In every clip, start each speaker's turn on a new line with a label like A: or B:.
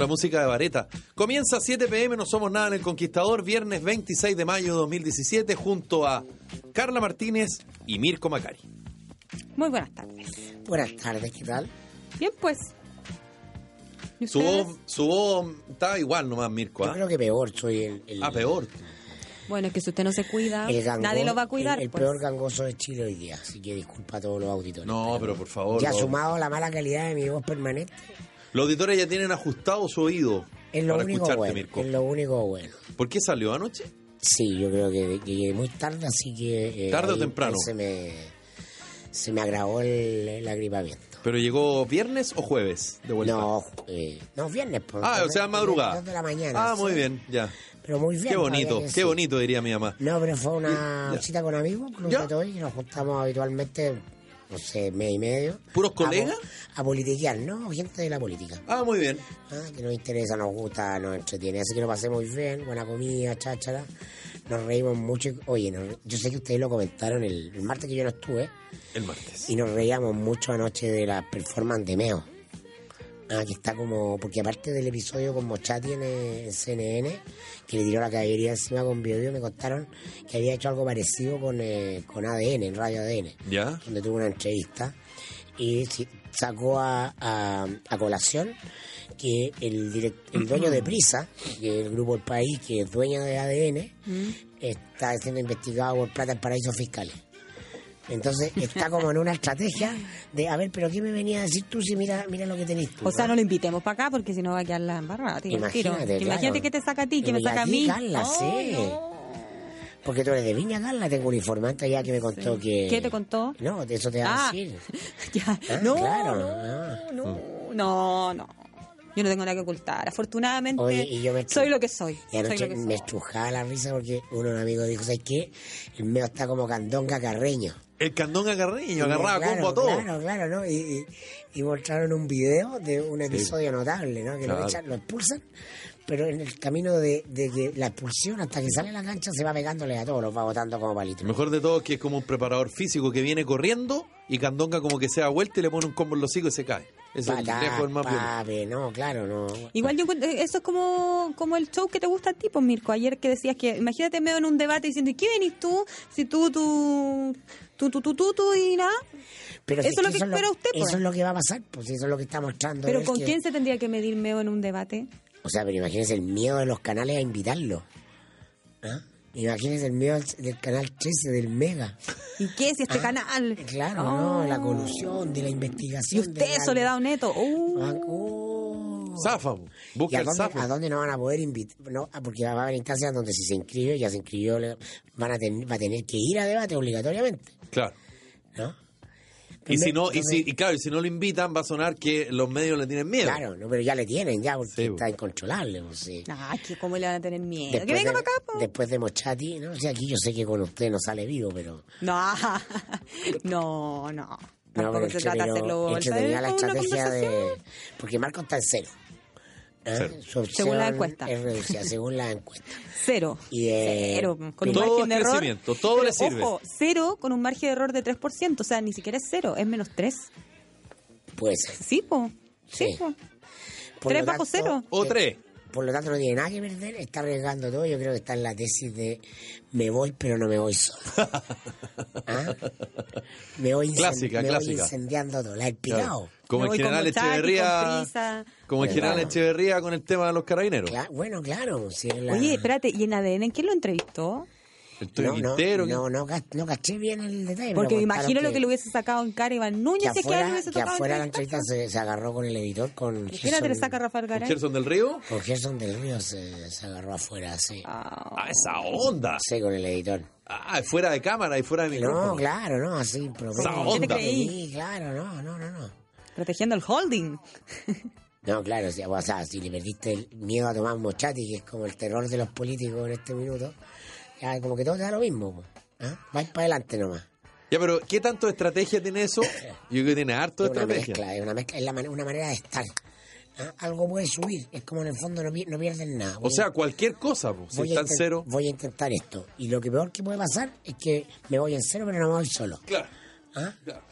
A: La música de Vareta. Comienza 7 pm, no somos nada en El Conquistador, viernes 26 de mayo de 2017, junto a Carla Martínez y Mirko Macari.
B: Muy buenas tardes.
C: Buenas tardes, ¿qué tal?
B: Bien, pues. ¿Y
A: Su voz, su voz está igual nomás, Mirko.
C: Yo
A: ¿ah?
C: creo que peor, soy el, el-
A: Ah, peor.
B: Bueno, es que si usted no se cuida,
C: el gango-
B: nadie lo va a cuidar.
C: El, el
B: pues.
C: peor gangoso de Chile hoy día, así que disculpa a todos los auditores.
A: No, pero por favor.
C: Ya
A: los,
C: sumado a la mala calidad de mi voz permanente,
A: los auditores ya tienen ajustado su oído
C: es lo
A: para
C: único
A: escucharte,
C: bueno.
A: Mirko.
C: Es lo único bueno.
A: ¿Por qué salió anoche?
C: Sí, yo creo que, llegué muy tarde, así que... eh,
A: ¿Tarde o temprano?
C: Se me, se me agravó el, el agripamiento.
A: ¿Pero llegó viernes o jueves de vuelta?
C: No, eh, no, viernes. Por,
A: Ah, o sea, madrugada.
C: Dos de la mañana.
A: Ah, muy
C: sí.
A: bien, ya.
C: Pero muy bien.
A: Qué bonito, qué
C: sí.
A: bonito, diría mi mamá.
C: No, pero fue una
A: Ya.
C: cita con amigos, de Toy, y nos juntamos habitualmente, no sé, mes y medio.
A: ¿Puros colegas?
C: A, politiquear, ¿no? Gente de la política.
A: Ah, muy bien.
C: Ah, que nos interesa, nos gusta, nos entretiene. Así que lo pasé muy bien, buena comida, cháchara. Nos reímos mucho. Oye, nos- yo sé que ustedes lo comentaron el, el martes que yo no estuve,
A: El martes.
C: y nos reíamos mucho anoche de la performance de Meo. Ah, que está como, porque aparte del episodio con Mochati en eh, CNN, que le tiró la caballería encima con Bio, me contaron que había hecho algo parecido con, eh, con ADN, en Radio ADN,
A: ¿Ya?
C: donde tuvo una entrevista y sacó a, a, a colación que el, direct- el dueño de Prisa, que es el grupo El País, que es dueño de ADN, está siendo investigado por plata en paraísos fiscales. Entonces está como en una estrategia de, a ver, pero ¿qué me venía a decir tú si mira, mira lo que tenés tú?
B: O sea,
C: ah?
B: no lo invitemos para acá porque si no va a quedar la embarrada. tío.
C: Imagínate,
B: Que Imagínate
C: claro.
B: que te saca a ti, que me saca a mí.
C: Carla,
B: Oh,
C: sí.
B: no.
C: Porque tú eres de Viña, Carla, tengo un informante allá que me contó que...
B: ¿Qué te contó?
C: No, eso te va
B: Ah,
C: a decir.
B: ya.
C: Ah,
B: no,
C: claro,
B: no,
C: ah.
B: no, no, no. Yo no tengo nada que ocultar. Afortunadamente,
C: Oye, y yo me
B: soy lo que soy.
C: Y
B: soy
C: anoche
B: lo que soy.
C: me estrujaba la risa porque uno de los amigos dijo, ¿sabes qué? El mío está como candonga carreño.
A: El candón agarreño,
C: Y
A: agarraba
C: claro,
A: combo a todo.
C: Claro, claro, ¿no? Y, y- y mostraron un video de un episodio notable, ¿no? Que
A: Claro.
C: lo, echan, lo expulsan, pero en el camino de, de que la expulsión hasta que sale a la cancha se va pegándole a todos, los va botando como palitos.
A: Lo mejor de todo es que es como un preparador físico que viene corriendo y Candonga como que se da vuelta y le pone un combo en los hocicos y se cae. Ese es el
C: Patá,
A: lejos del más
C: papi, no, claro, no.
B: Igual yo encuentro- eso es como, como el show que te gusta a ti, pues Mirko. Ayer que decías que, imagínate medio en un debate diciendo, ¿y qué venís tú? Si tú, tú, tú, tú, tú, tú, tú y nada.
C: Pero
B: eso
C: si
B: es lo que
C: eso
B: espera usted, pues.
C: Eso es lo que va a pasar, pues eso es lo que está mostrando.
B: Pero ¿con
C: que-
B: quién se tendría que medir Meo en un debate?
C: O sea, pero imagínese el miedo de los canales a invitarlo. ¿Ah? Imagínese el miedo del, canal 13, del Mega.
B: ¿Y qué si este
C: Ah,
B: canal?
C: Claro,
B: Oh.
C: ¿no? La colusión, de la
B: Y
C: investigación.
B: usted,
C: de la-
B: Soledad Neto. Uh.
C: Ah, oh.
A: Zafa, po.
C: ¿Y
A: busca
C: a
A: el
C: dónde,
A: zafa.
C: a dónde no van a poder invitar? No, ah, porque va a haber instancias donde si se inscribe, ya se inscribió, van a tener, va a tener que ir a debate obligatoriamente,
A: Claro.
C: ¿no?
A: Y si no, y, si, y claro, y si no lo invitan, va a sonar que los medios le tienen miedo.
C: Claro, no, pero ya le tienen, ya, porque
A: Sí,
C: está
A: bo.
C: incontrolable. Pues, sí.
B: Ay, que cómo le van a tener miedo.
C: Después
B: que venga
C: de,
B: acá, po.
C: después de Mochati, ¿no? O sea, aquí yo sé que con usted no sale vivo, pero...
B: No, no, no.
C: No, pero
B: se trata de hacerlo
C: entretenida la estrategia de... Porque Marco está en cero. ¿Eh?
A: Cero.
C: Su
B: Según la encuesta.
C: Es reducida, según la encuesta.
B: Cero.
C: Y, eh,
B: cero. Con un
A: todo
B: margen
A: es
B: de error.
A: crecimiento, todo
B: Pero,
A: le sirve.
B: Ojo, cero con un margen de error de 3%. O sea, ni siquiera es cero, es menos 3.
C: Puede ser.
B: Sí, po. Sí,
C: Sí.
B: po.
C: Por
B: Tres
C: lo
B: bajo
C: tanto,
B: cero.
A: O
C: eh,
A: tres.
C: Por lo tanto, no tiene nada que perder, está arriesgando todo. Yo creo que está en la tesis de me voy, pero no me voy solo. ¿Ah? Me voy,
A: Clásica,
C: me voy
A: clásica.
C: incendiando todo. La he picado.
A: Como
B: Me
A: el general
B: con
A: Echeverría. Como el general
C: Claro.
A: Echeverría con el tema de los carabineros.
C: Cla- bueno, claro. si es la-
B: Oye, espérate, ¿y en ADN en quién lo entrevistó?
A: El
C: No,
A: Toño
C: no, no, no, no caché bien el detalle.
B: Porque me imagino lo que le hubiese sacado en cara Iván Núñez
C: que
B: es que
C: afuera,
B: hubiese
C: que afuera la entrevista se, se agarró con el editor, con
B: Imagínate, le
C: Gerson-
B: saca Rafael
A: ¿Con
B: Garay.
A: Gerson del Río?
C: con Gerson del Río se, se agarró afuera, sí.
B: Ah,
A: Ah, esa onda.
C: Sí, con el editor.
A: Ah, fuera de cámara y fuera de micrófono.
C: No, claro, no, así. Pero
A: Esa onda.
B: ¿Qué te creí?
C: Sí, claro, no, no, no, no.
B: protegiendo el holding.
C: No, claro, o sea, o sea, si le perdiste el miedo a Tomás Mochati, que es como el terror de los políticos en este minuto, ya como que todo te da lo mismo. ¿ah? Vais para adelante nomás.
A: Ya, pero ¿qué tanto de estrategia tiene eso? Yo creo que tiene harto de
C: Es una
A: estrategia.
C: mezcla, es una mezcla, es la man- una manera de estar. ¿ah? Algo puede subir, es como en el fondo no, pi- no pierden nada.
A: O sea,
C: a-
A: cualquier cosa, pues, si
C: voy a
A: está en
C: inten-
A: cero.
C: Voy a intentar esto. Y lo que peor que puede pasar es que me voy en cero, pero no me voy solo.
A: Claro.
C: ¿ah?
A: claro.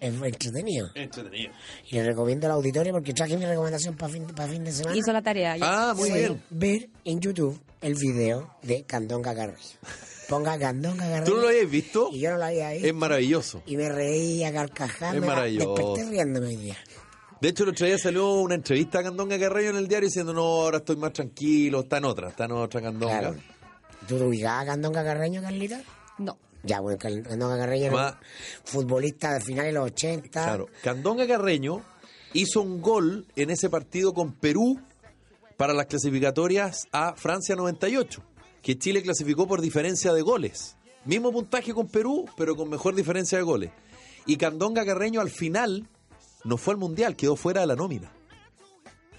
C: Es entretenido.
A: Entretenido.
C: Y le recomiendo al auditorio porque traje mi recomendación para fin, para fin de semana.
B: Hizo la tarea. ya.
A: Ah, muy bien.
C: ver en YouTube el video de Candonga Carrillo. Ponga Candonga Carrillo.
A: ¿Tú no lo habías visto?
C: Y yo no lo había visto.
A: Es maravilloso.
C: Y me reí a carcajadas.
A: Es
C: me-
A: maravilloso.
C: Desperté riéndome hoy día.
A: De hecho, el otro día salió una entrevista a Candonga Carreño en el diario diciendo, no, ahora estoy más tranquilo, está en otra, está en otra Candonga.
C: Claro. ¿Tú te ubicabas a Candonga Carreño, Carlita?
B: No.
C: Ya, bueno, Candonga Carreño era un futbolista de finales de los 80.
A: Claro, Candonga Carreño hizo un gol en ese partido con Perú para las clasificatorias a Francia 98, que Chile clasificó por diferencia de goles. Mismo puntaje con Perú, pero con mejor diferencia de goles. Y Candonga Carreño al final no fue al Mundial, quedó fuera de la nómina.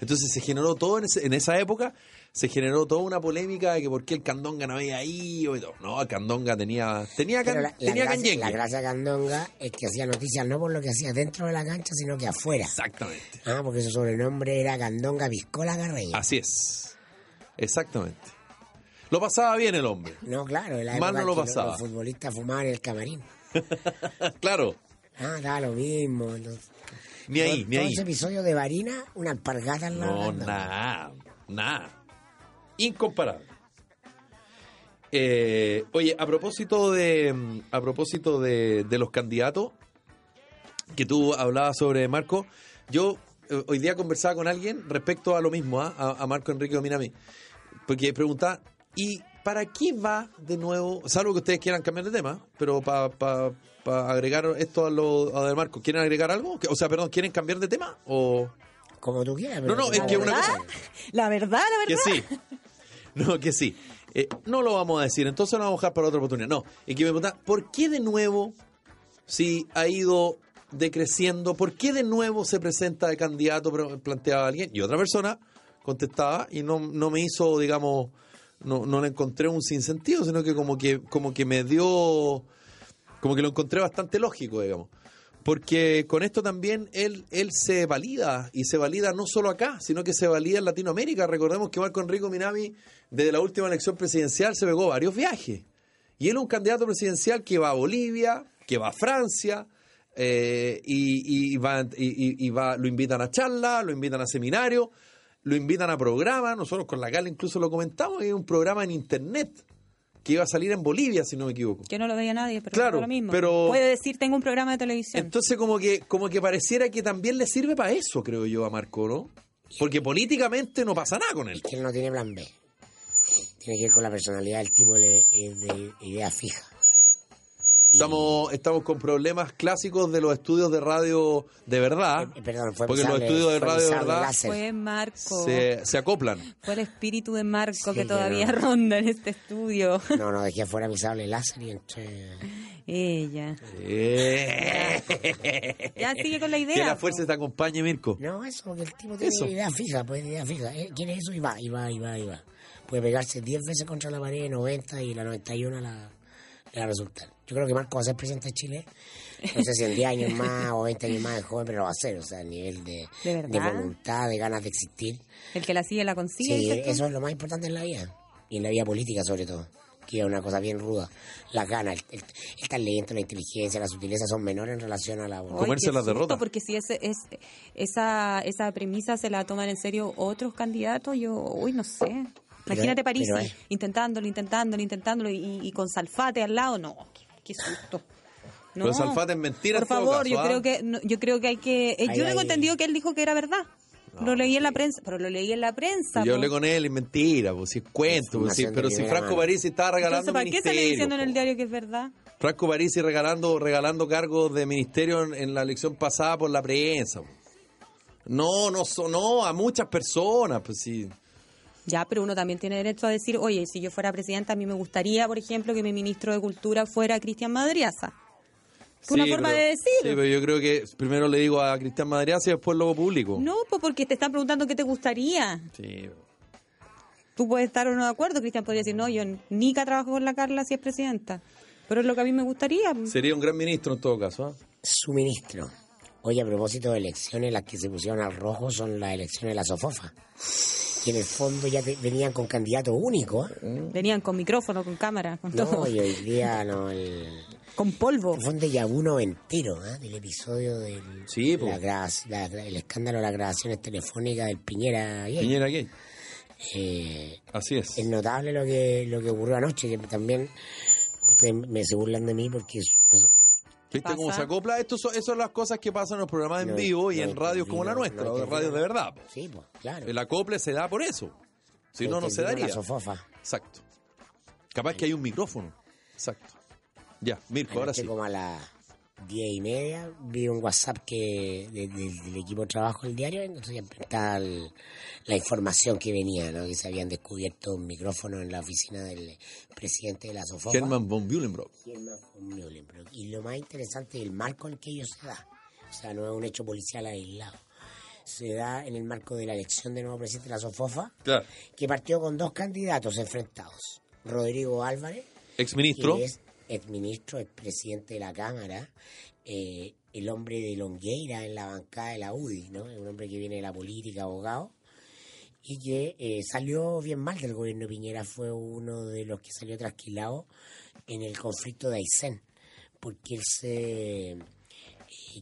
A: Entonces se generó todo en, ese- en esa época, se generó toda una polémica de que por qué el Candonga no había ido y todo. No, el Candonga tenía, tenía, can-
C: la, la
A: tenía
C: gracia,
A: canyengue.
C: la gracia de Candonga es que hacía noticias no por lo que hacía dentro de la cancha, sino que afuera.
A: Exactamente.
C: Ah, porque su sobrenombre era Candonga Piscola Carreño.
A: Así es. Exactamente. Lo pasaba bien el hombre.
C: No, claro, la época
A: no lo pasaba.
C: Los futbolistas fumaban en el camarín.
A: claro,
C: Ah, da lo mismo. los-
A: ni ahí,
C: todo,
A: ni
C: todo
A: ahí.
C: ese episodio de Varina, una alpargata en la
A: No, nada, nada. Incomparable. Eh, oye, a propósito de a propósito de, de los candidatos que tú hablabas sobre Marco, yo eh, hoy día conversaba con alguien respecto a lo mismo, ¿ah? a, a Marco Enrique Dominami, porque preguntaba, ¿y para qué va de nuevo? Salvo que ustedes quieran cambiar de tema, pero para agregar esto a lo a de Marco, ¿quieren agregar algo? O sea, perdón, ¿quieren cambiar de tema? O
C: Como tú quieras.
A: No,
C: pero
A: no, es que una
B: ¿Verdad?
A: cosa-
B: La verdad, la
A: que
B: verdad.
A: sí. No, que sí. Eh, no lo vamos a decir, entonces lo vamos a dejar para otra oportunidad. No, y que me preguntan, ¿por qué de nuevo, si ha ido decreciendo, por qué de nuevo se presenta de candidato, pero planteaba alguien? Y otra persona contestaba y no, no me hizo, digamos, no, no le encontré un sinsentido, sino que como que, como que me dio, como que lo encontré bastante lógico, digamos. Porque con esto también él, él se valida, y se valida no solo acá, sino que se valida en Latinoamérica. Recordemos que Marco Enrico Minami, desde la última elección presidencial, se pegó varios viajes. Y él es un candidato presidencial que va a Bolivia, que va a Francia, eh, y, va, lo invitan a charlas, lo invitan a seminarios, lo invitan a programas. Nosotros con la Gala incluso lo comentamos, hay un programa en internet que iba a salir en Bolivia, si no me equivoco.
B: Que no lo veía nadie, pero
A: Claro,
B: da lo mismo.
A: pero-
B: Puede decir, tengo un programa de televisión.
A: Entonces como que como que pareciera que también le sirve para eso, creo yo, a Marco, ¿no? Porque políticamente no pasa nada con él.
C: Es que él no tiene plan B. Tiene que ir con la personalidad del tipo de, de idea fija.
A: Estamos, estamos con problemas clásicos de los estudios de radio de verdad.
C: Eh, perdón, fue
A: porque los estudios de radio de verdad.
B: Fue Marco.
A: se, se acoplan.
B: Fue el espíritu de Marco
C: Sí,
B: que
C: que
B: todavía
C: no.
B: ronda en este estudio.
C: No, no, dejé afuera mi sable láser y entré...
B: Ella.
A: Eh.
B: Ya sigue con la idea.
A: Que la fuerza te acompañe, Mirko.
C: No, eso, porque el tipo tiene
A: Eso.
C: idea fija, pues idea fija. Eh, quiere eso y va, y va, y va, y va. Puede pegarse 10 veces contra la pared, 90 y la 91 la, le va a resultar. Yo creo que Marco va a ser presidente de Chile. No sé si en 10 años más o 20 años más de joven, pero lo va a hacer. O sea, a nivel de, voluntad, de ganas de existir.
B: El que la sigue la consigue.
C: Sí,
B: tú.
C: eso es lo más importante en la vida. Y en la vida política, sobre todo. Que es una cosa bien ruda. Las ganas, el, el- el talento, la inteligencia, la sutileza son menores en relación a la voluntad.
A: Comerse las derrotas.
B: Porque si ese, es, esa, esa premisa se la toman en serio otros candidatos, yo, uy, no sé. Imagínate París intentándolo, intentándolo, intentándolo y, y con Salfate al lado, no, qué, susto. No.
A: Pero Salfate es mentira
B: Por favor,
A: caso,
B: yo
A: ¿ah?
B: creo que no, yo creo que hay que eh, yo tengo entendido que él dijo que era verdad. lo leí en la prensa, pero lo leí en la prensa.
A: Yo
B: po.
A: hablé con él y mentira, pues si es cuento, pues, si- pero si Franco. Parisi estaba regalando
B: Entonces, ¿para qué sale diciendo en el diario que es verdad?
A: Franco Parisi regalando, regalando cargos de ministerio en, en la elección pasada por la prensa. po. No, no, no, a muchas personas, pues sí.
B: Ya, pero uno también tiene derecho a decir, oye, si yo fuera presidenta, a mí me gustaría, por ejemplo, que mi ministro de Cultura fuera Cristian Madriaza. Es una
A: Sí,
B: forma
A: pero-
B: de decir.
A: Sí, pero yo creo que primero le digo a Cristian Madriaza y después luego público.
B: No, pues porque te están preguntando qué te gustaría.
A: Sí.
B: Tú puedes estar o no de acuerdo. Cristian podría decir, no, yo nunca trabajo con la Carla si es presidenta. Pero es lo que a mí me gustaría.
A: Sería un gran ministro en todo caso. ¿ah?
C: Su ministro. Oye, a propósito de elecciones, las que se pusieron al rojo son las elecciones de la Sofofa. Que en el fondo ya te- venían con candidato único. ¿eh?
B: Venían con micrófono, con cámara, con todo.
C: No, y hoy día no, el,
B: Con polvo.
C: fue un déjà vu noventero ¿eh? del episodio del
A: Sí, po.
C: la gra- la- la- el escándalo de las grabaciones telefónicas del Piñera. gay.
A: Piñera gay.
C: Eh,
A: Así es.
C: es notable lo que lo que ocurrió anoche, que también ustedes me se burlan de mí porque
A: ¿Viste
B: pasa?
A: cómo se acopla? Esto son, eso son las cosas que pasan en los programas en vivo y en radios como la nuestra, o
C: que
A: radios de verdad. po.
C: sí, pues, claro.
A: El acople se da por eso. Si no, no se daría.
C: La sofofa.
A: Exacto. Capaz que hay un micrófono. Exacto. Ya, Mirko, ahora sí.
C: como a las diez y media vi un WhatsApp que de- de- del equipo de trabajo del diario, entonces ya estaba el- la información que venía, ¿no? que se habían descubierto un micrófono en la oficina del presidente de la Sofofa.
A: Herman von Bühlenbrock.
C: Germán von Muhlenbrock. Y lo más interesante es el marco en el que ello se da. O sea, no es un hecho policial aislado. Se da en el marco de la elección del nuevo presidente de la Sofofa,
A: Claro.
C: que partió con dos candidatos enfrentados. Rodrigo Álvarez,
A: Exministro.
C: que es exministro, expresidente de la Cámara, eh, el hombre de Longueira en la bancada de la UDI, ¿no? Un hombre que viene de la política, abogado, y que eh, salió bien mal del gobierno de Piñera, fue uno de los que salió trasquilado en el conflicto de Aysén, porque él se eh,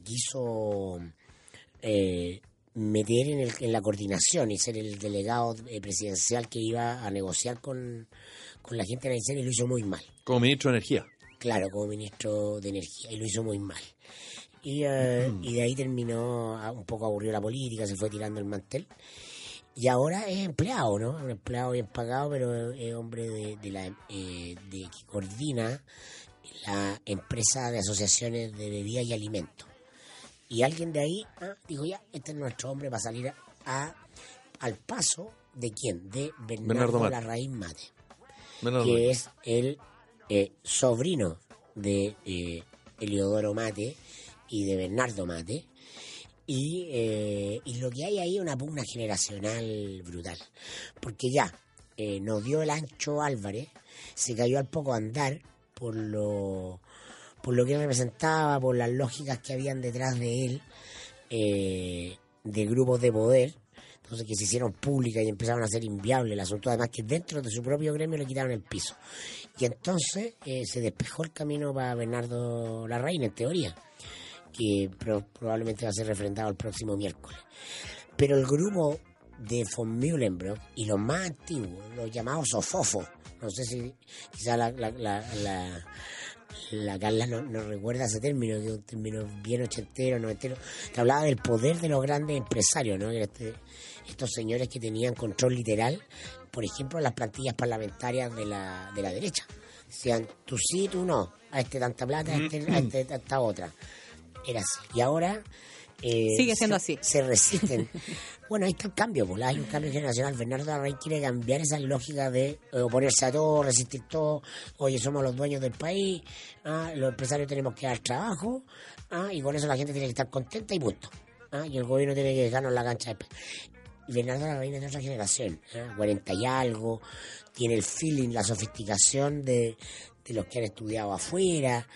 C: quiso eh, meter en, el- en la coordinación y ser el delegado eh, presidencial que iba a negociar con, con la gente de Aysén y lo hizo muy mal.
A: Como ministro de Energía.
C: Claro, como ministro de Energía, y lo hizo muy mal. Y, eh,
A: Mm.
C: y de ahí terminó ah, un poco aburrido la política, se fue tirando el mantel. Y ahora es empleado, ¿no? Un empleado bien pagado, pero es hombre de, de la, eh, de, que coordina la empresa de asociaciones de bebidas y alimentos. Y alguien de ahí ah, dijo, ya, este es nuestro hombre para salir a, a- al paso de quién? De
A: Bernardo
C: Bernardo
A: Mate.
C: Larraín Mate
A: Menos
C: que es el eh, sobrino de eh, Eliodoro Mate y de Bernardo Mate. Y, eh, y lo que hay ahí es una pugna generacional brutal. Porque ya eh, nos dio el ancho Álvarez, se cayó al poco andar por lo, por lo que representaba, por las lógicas que habían detrás de él, eh, de grupos de poder, entonces que se hicieron públicas y empezaron a ser inviable el asunto, además que dentro de su propio gremio le quitaron el piso. Y entonces eh, se despejó el camino para Bernardo Larraín, en teoría, que pro- probablemente va a ser refrendado el próximo miércoles. Pero el grupo de von Mühlenbrock y los más antiguos, los llamados sofofos, no sé si quizá la, la, la, la- la Carla no, no recuerda ese término, que es un término bien ochentero, noventero, que hablaba del poder de los grandes empresarios, ¿no? Este- estos señores que tenían control literal, por ejemplo, las plantillas parlamentarias de la, de la derecha. Decían, tú sí, tú no, a este tanta plata, a este, a este tanta otra. Era así. Y ahora... eh,
B: Sigue siendo
C: se-
B: así.
C: Se resisten. bueno, ahí está el cambio, pues hay un cambio generacional. Bernardo Larraín quiere cambiar esa lógica de eh, oponerse a todo, resistir todo. Oye, somos los dueños del país, ah, los empresarios tenemos que dar trabajo, ah, y con eso la gente tiene que estar contenta y punto. Ah, y el gobierno tiene que dejarnos la cancha. Bernardo Larraín es de otra generación, ah, 40 y algo, tiene el feeling, la sofisticación de, de los que han estudiado afuera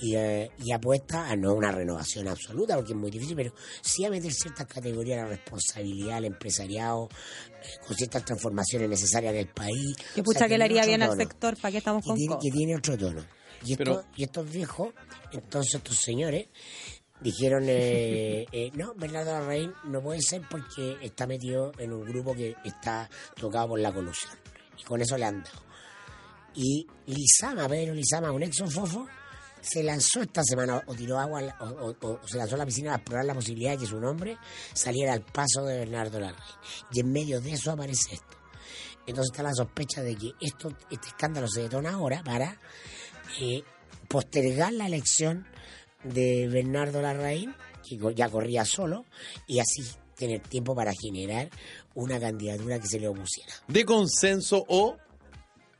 C: y, eh, y apuesta a no una renovación absoluta, porque es muy difícil, pero sí a meter ciertas categorías de la responsabilidad al empresariado, eh, con ciertas transformaciones necesarias en el país.
B: Que
C: O
B: pucha
C: sea,
B: que le haría bien al sector, ¿para qué estamos
C: Que
B: con
C: tiene, que tiene otro tono. Y, esto- y estos viejos, entonces estos señores, dijeron, eh, eh, no, Bernardo Larraín no puede ser porque está metido en un grupo que está tocado por la colusión. Y con eso le han dado. Y Lizama, Pedro Lizama, un exofofo, se lanzó esta semana o tiró agua o se lanzó a la piscina a explorar la posibilidad de que su nombre saliera al paso de Bernardo Larraín. Y en medio de eso aparece esto. Entonces está la sospecha de que esto, este escándalo se detona ahora para eh, postergar la elección de Bernardo Larraín, que ya corría solo, y así tener tiempo para generar una candidatura que se le opusiera.
A: De consenso o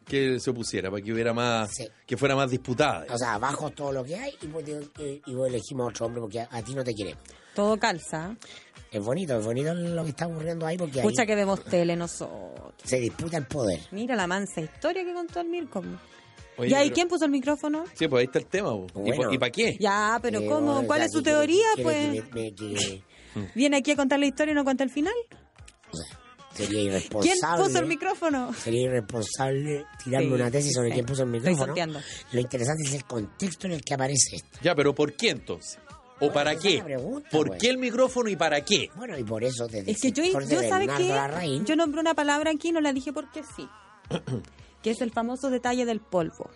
A: que se opusiera, para que hubiera más,
C: Sí.
A: que fuera más disputada.
C: O sea, abajo todo lo que hay y, pues, eh, vos elegimos a otro hombre porque a, a ti no te queremos.
B: Todo calza.
C: Es bonito, es bonito lo que está ocurriendo ahí porque ahí
B: Escucha que vemos tele nosotros.
C: se disputa el poder.
B: Mira la mansa historia que contó el Mirko. ¿Y
A: pero-
B: quién puso el micrófono?
A: Sí, pues ahí está el tema. ¿Y,
C: Bueno.
A: pa- ¿Y para qué?
B: Ya, pero
C: Eh,
B: ¿cómo?
C: bueno,
B: ¿Cuál
C: ya
B: es su
C: que
B: teoría? Pues
C: que me- me- que-
B: viene aquí a contar la historia y no cuenta el final.
C: sería
B: ¿Quién
C: irresponsable.
B: puso el micrófono?
C: Sería irresponsable tirarme
B: Sí,
C: una tesis sobre
B: sí.
C: quién puso el micrófono. Lo interesante es el contexto en el que aparece esto.
A: Ya, pero ¿por qué entonces? ¿O para qué?
C: pregunta,
A: ¿Por
C: pues.
A: qué el micrófono y para qué?
C: Bueno, y por eso desde
B: Es que yo, yo ¿sabes qué? Yo nombré una palabra aquí y no la dije porque sí. que es el famoso detalle del polvo.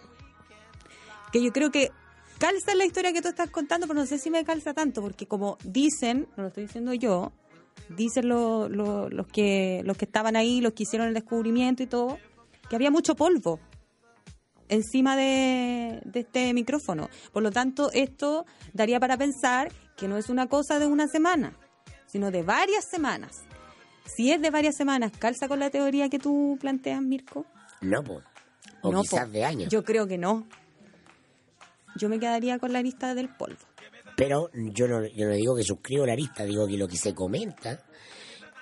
B: Que yo creo que calza la historia que tú estás contando, pero no sé si me calza tanto, porque como dicen, no lo estoy diciendo yo, dicen lo- lo- los, que, los que estaban ahí, los que hicieron el descubrimiento y todo, que había mucho polvo encima de, de este micrófono. Por lo tanto, esto daría para pensar que no es una cosa de una semana, sino de varias semanas. Si es de varias semanas, ¿calza con la teoría que tú planteas, Mirko?
C: No, po. o
B: no,
C: quizás
B: po.
C: de años.
B: Yo creo que no. Yo me quedaría con la lista del polvo.
C: Pero yo no, yo no digo que suscribo la lista, digo que lo que se comenta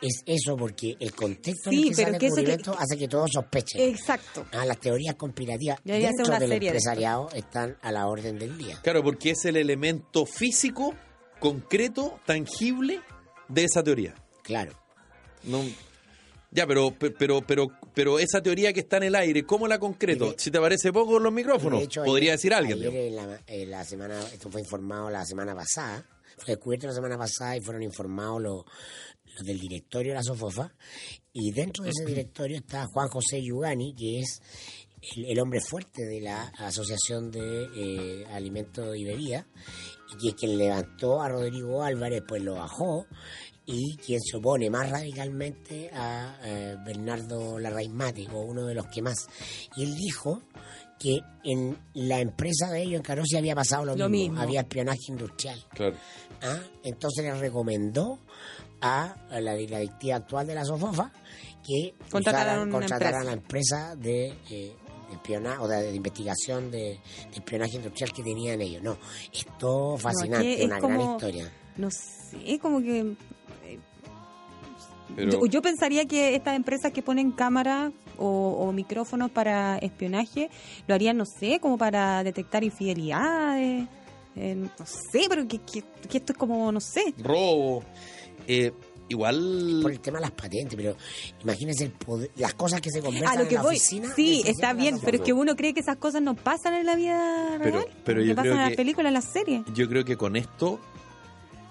C: es eso porque el contexto
B: Sí,
C: en el que
B: pero
C: sale
B: que
C: el
B: eso que-
C: descubrimiento hace que todos sospechen.
B: Exacto.
C: Ah, las teorías conspirativas dentro
B: una
C: del
B: serie de
C: empresariado están a la orden del día.
A: Claro, porque es el elemento físico, concreto, tangible de esa teoría.
C: Claro.
A: No, ya, pero, pe- pero, pero, pero esa teoría que está en el aire, ¿cómo la concreto? Si te parece poco con los micrófonos,
C: De hecho,
A: podría
C: ayer-
A: decir alguien.
C: ayer en la, en la semana, esto fue informado la semana pasada, fue descubierto la semana pasada y fueron informados los, los del directorio de la Sofofa. Y dentro de ese directorio está Juan José Yugani, que es el, el hombre fuerte de la Asociación de eh, Alimentos y Bebidas, y que es quien levantó a Rodrigo Álvarez, pues lo bajó, y quien se opone más radicalmente a eh, Bernardo Larraín Mate, o uno de los que más. Y él dijo que en la empresa de ellos en Carosi había pasado lo,
B: Lo
C: mismo,
B: mismo.
C: había espionaje industrial.
A: Claro.
C: ¿ah? Entonces le recomendó a la, directiva actual de la Sofofa que
B: Contrataran
C: a la empresa de, eh, de espionaje o de, de investigación de, de espionaje industrial que tenían ellos. No, es todo fascinante,
B: es
C: una gran historia.
B: No sé, como que...
A: Pero-
B: Yo, yo pensaría que estas empresas que ponen cámaras o, o micrófonos para espionaje lo harían, no sé, como para detectar infidelidades. eh, no sé, pero que, que- que esto es como, no sé.
A: Robo. Eh, igual.
C: Por el tema de las patentes, pero imagínense el poder- las cosas que se conversan
B: A lo que
C: en la
B: voy,
C: oficina.
B: sí, está bien, pero es que uno cree que esas cosas no pasan en la vida
A: Pero-
B: real.
A: pero yo
B: pasan
A: creo
B: en
A: que-
B: las películas, en las series.
A: Yo creo que con esto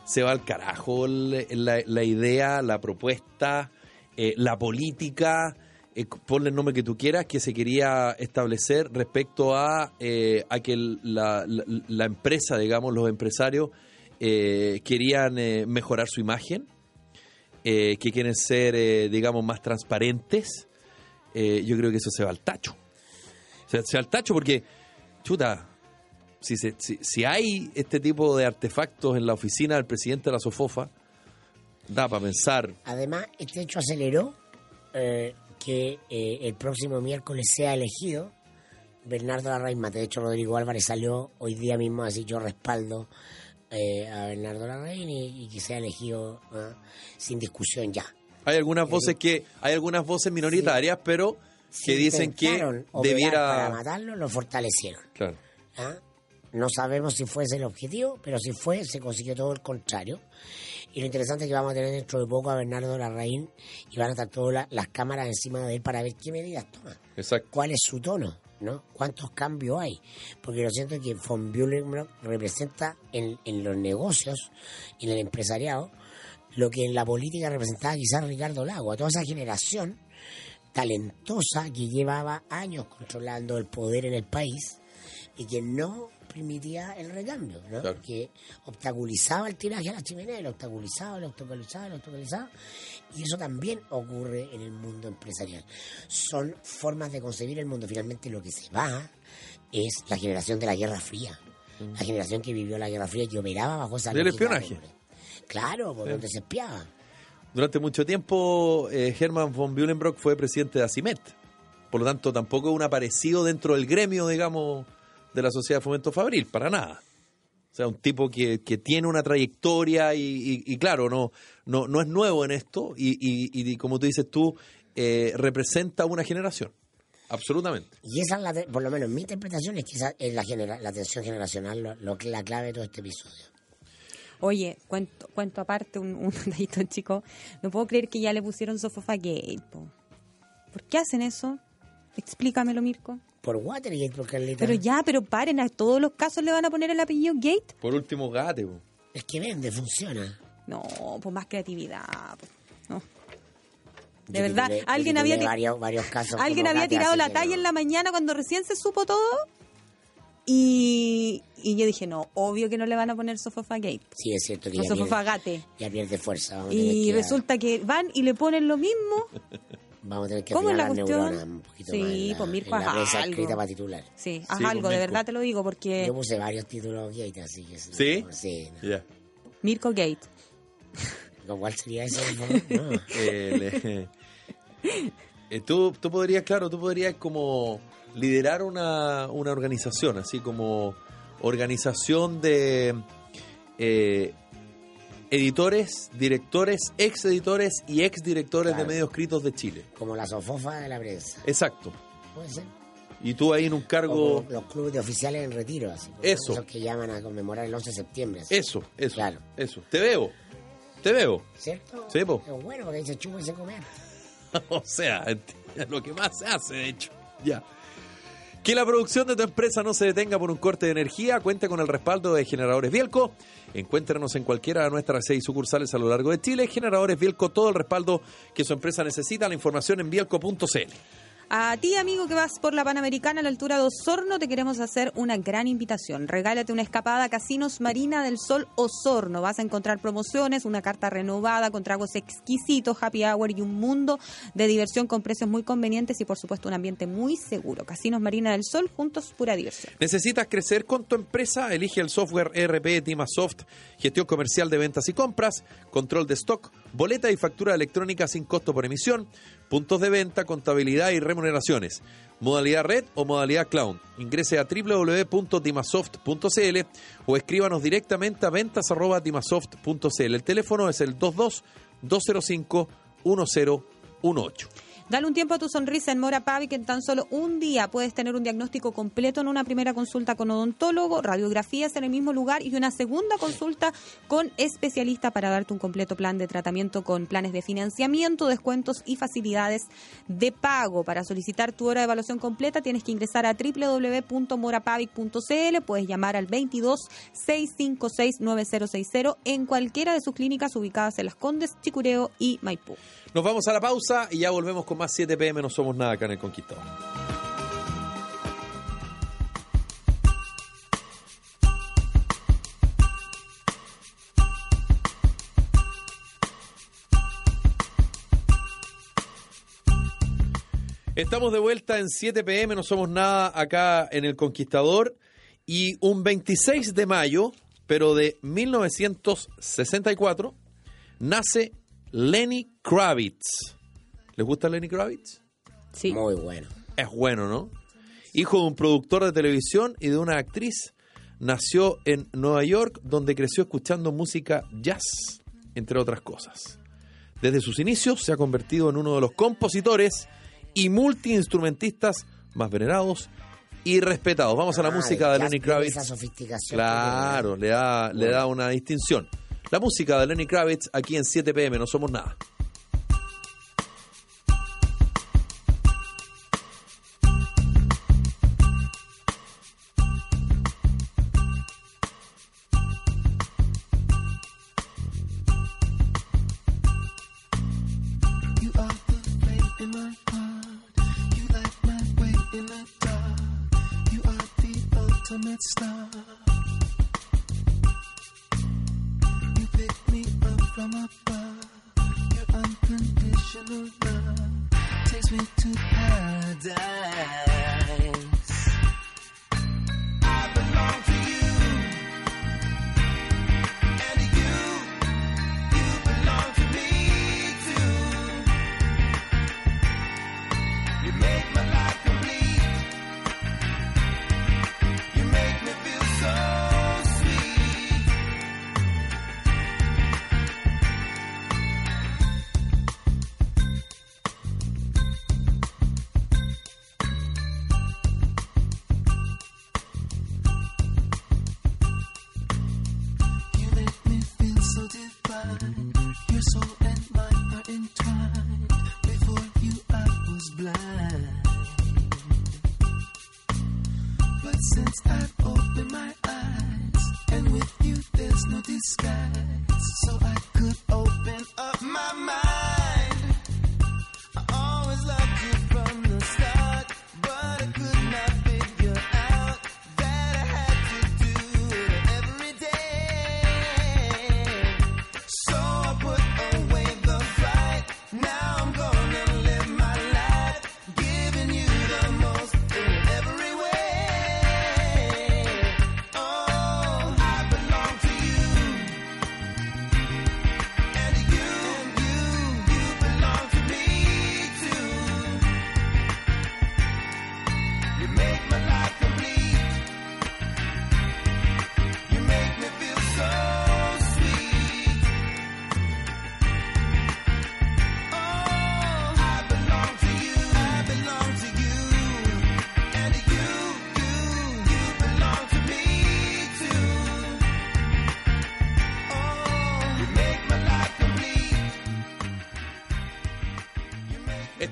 A: se va al carajo la, idea, la propuesta, eh, la política, eh, ponle el nombre que tú quieras, que se quería establecer respecto a, eh, a que la, la- empresa, digamos, los empresarios querían mejorar su imagen, que quieren ser, digamos, más transparentes. Yo creo que eso se va al tacho. Se, se va al tacho porque, chuta, si, se- si, si hay este tipo de artefactos en la oficina del presidente de la Sofofa, da para pensar.
C: Además, este hecho aceleró eh, que eh, el próximo miércoles sea elegido Bernardo Larraín Mate. De hecho, Rodrigo Álvarez salió hoy día mismo a decir yo respaldo eh, a Bernardo Larraín y, y que sea elegido ah, sin discusión ya.
A: Hay algunas voces que hay algunas voces minoritarias, pero que dicen que
C: operar Para
A: debiera.
C: matarlo, lo fortalecieron.
A: Claro.
C: ¿ah? No sabemos si fue ese el objetivo, pero si fue, se consiguió todo el contrario. Y lo interesante es que vamos a tener dentro de poco a Bernardo Larraín y van a estar todas la- las cámaras encima de él para ver qué medidas toma.
A: Exacto.
C: cuál es su tono, ¿no? ¿Cuántos cambios hay? Porque lo siento que von Bühlenbrock representa en, en los negocios y en el empresariado lo que en la política representaba quizás Ricardo Lago, a toda esa generación talentosa que llevaba años controlando el poder en el país y que no permitía el recambio, ¿no?
A: Claro.
C: que obstaculizaba el tiraje a la chimenea, lo obstaculizaba, lo obstaculizaba, lo obstaculizaba, y eso también ocurre en el mundo empresarial. Son formas de concebir el mundo. Finalmente lo que se va es la generación de la Guerra Fría, la generación que vivió la Guerra Fría y operaba bajo esa
A: Del espionaje.
C: Claro, por donde se espiaba.
A: Durante mucho tiempo, eh, Hermann von Bühlenbrock fue presidente de ACIMET. Por lo tanto, tampoco es un aparecido dentro del gremio, digamos, de la Sociedad de Fomento Fabril, para nada. O sea, un tipo que, que tiene una trayectoria y, y- y claro, no, no, no es nuevo en esto y, y- y como tú dices tú, eh, representa una generación. Absolutamente.
C: Y esa es la, por lo menos mi interpretación es que esa es la, genera- la tensión generacional, lo, lo que la clave de todo este episodio.
B: Oye, cuento, cuento aparte un, un detallito chico. No puedo creer que ya le pusieron Sofofagate, po. ¿Por qué hacen eso? Explícamelo, Mirko.
C: Por Watergate, por Carlita.
B: Pero ya, pero paren, a todos los casos le van a poner el apellido Gate.
A: Por último, Gate. po.
C: Es que vende, funciona.
B: No, pues más creatividad. No. De
C: Yo
B: verdad,
C: titulé-
B: alguien había
C: varios, varios casos.
B: Alguien había
C: Gate,
B: tirado la talla
C: no.
B: en la mañana cuando recién se supo todo. Y, y yo dije, no, obvio que no le van a poner Sofofagate.
C: Sí, es cierto que
B: O
C: ya pierde, ya pierde fuerza. Vamos a tener
B: Y
C: que-
B: resulta que van y le ponen lo mismo.
C: Vamos a tener que
B: ¿Cómo es la cuestión?
C: neuronas un poquito
B: Sí,
C: más
B: pues, Mirko, haz algo.
C: escrita para titular.
B: Sí, haz
A: Sí,
B: algo, de
A: Mirko.
B: verdad te lo digo, porque
C: Yo puse varios títulos gate, así que...
A: ¿Sí?
C: Sí. no.
A: Ya.
B: Mirko Gate.
C: ¿Con ¿Cuál sería favor? No.
A: Eh, eh, tú, tú podrías, claro, tú podrías como liderar una, una organización, así como organización de eh, editores, directores, ex editores y ex directores
C: Claro.
A: de medios escritos de Chile.
C: Como la sofofa de la prensa.
A: Exacto.
C: Puede ser.
A: Y tú ahí en un cargo...
C: como los clubes de oficiales en retiro, así.
A: Eso.
C: Esos que llaman a conmemorar el 11 de septiembre. así.
A: Eso, eso,
C: Claro.
A: eso. Te veo, te veo.
C: ¿Cierto?
A: Sí, po.
C: Es bueno porque ahí se chupa y se come.
A: o sea, lo que más se hace, de hecho. Ya. Que la producción de tu empresa no se detenga por un corte de energía, cuenta con el respaldo de Generadores Bielco. Encuéntranos en cualquiera de nuestras seis sucursales a lo largo de Chile. Generadores Bielco, todo el respaldo que su empresa necesita. La información en bielco.cl.
B: A ti, amigo, que vas por la Panamericana a la altura de Osorno, te queremos hacer una gran invitación. Regálate una escapada a Casinos Marina del Sol Osorno. Vas a encontrar promociones, una carta renovada con tragos exquisitos, happy hour y un mundo de diversión con precios muy convenientes y, por supuesto, un ambiente muy seguro. Casinos Marina del Sol, juntos, pura diversión.
A: ¿Necesitas crecer con tu empresa? Elige el software ERP Timasoft, gestión comercial de ventas y compras, control de stock, boleta y factura electrónica sin costo por emisión, puntos de venta, contabilidad y remuneraciones. Modalidad red o modalidad cloud. Ingrese a www.timasoft.cl o escríbanos directamente a ventas.timasoft.cl. El teléfono es el 22 205 1018.
B: Dale un tiempo a tu sonrisa en Mora Pavi, que en tan solo un día puedes tener un diagnóstico completo en una primera consulta con odontólogo, radiografías en el mismo lugar y una segunda consulta con especialista para darte un completo plan de tratamiento con planes de financiamiento, descuentos y facilidades de pago. Para solicitar tu hora de evaluación completa tienes que ingresar a www.morapavic.cl, puedes llamar al 22 656 9060 en cualquiera de sus clínicas ubicadas en Las Condes, Chicureo y Maipú.
A: Nos vamos a la pausa y ya volvemos con más 7 pm. No somos nada acá en El Conquistador. Estamos de vuelta en 7 pm, no somos nada acá en El Conquistador. Y un 26 de mayo, pero de 1964, nace Lenny Kravitz. ¿Les gusta Lenny Kravitz?
B: Sí.
C: Muy bueno.
A: Es bueno, ¿no? Hijo de un productor de televisión y de una actriz, nació en Nueva York, donde creció escuchando música jazz, entre otras cosas. Desde sus inicios se ha convertido en uno de los compositores y multiinstrumentistas más venerados y respetados. Vamos a la
C: Ah,
A: música de Lenny Kravitz.
C: Esa sofisticación.
A: Claro, le da, le da una distinción. La música de Lenny Kravitz aquí en 7 pm, no somos nada.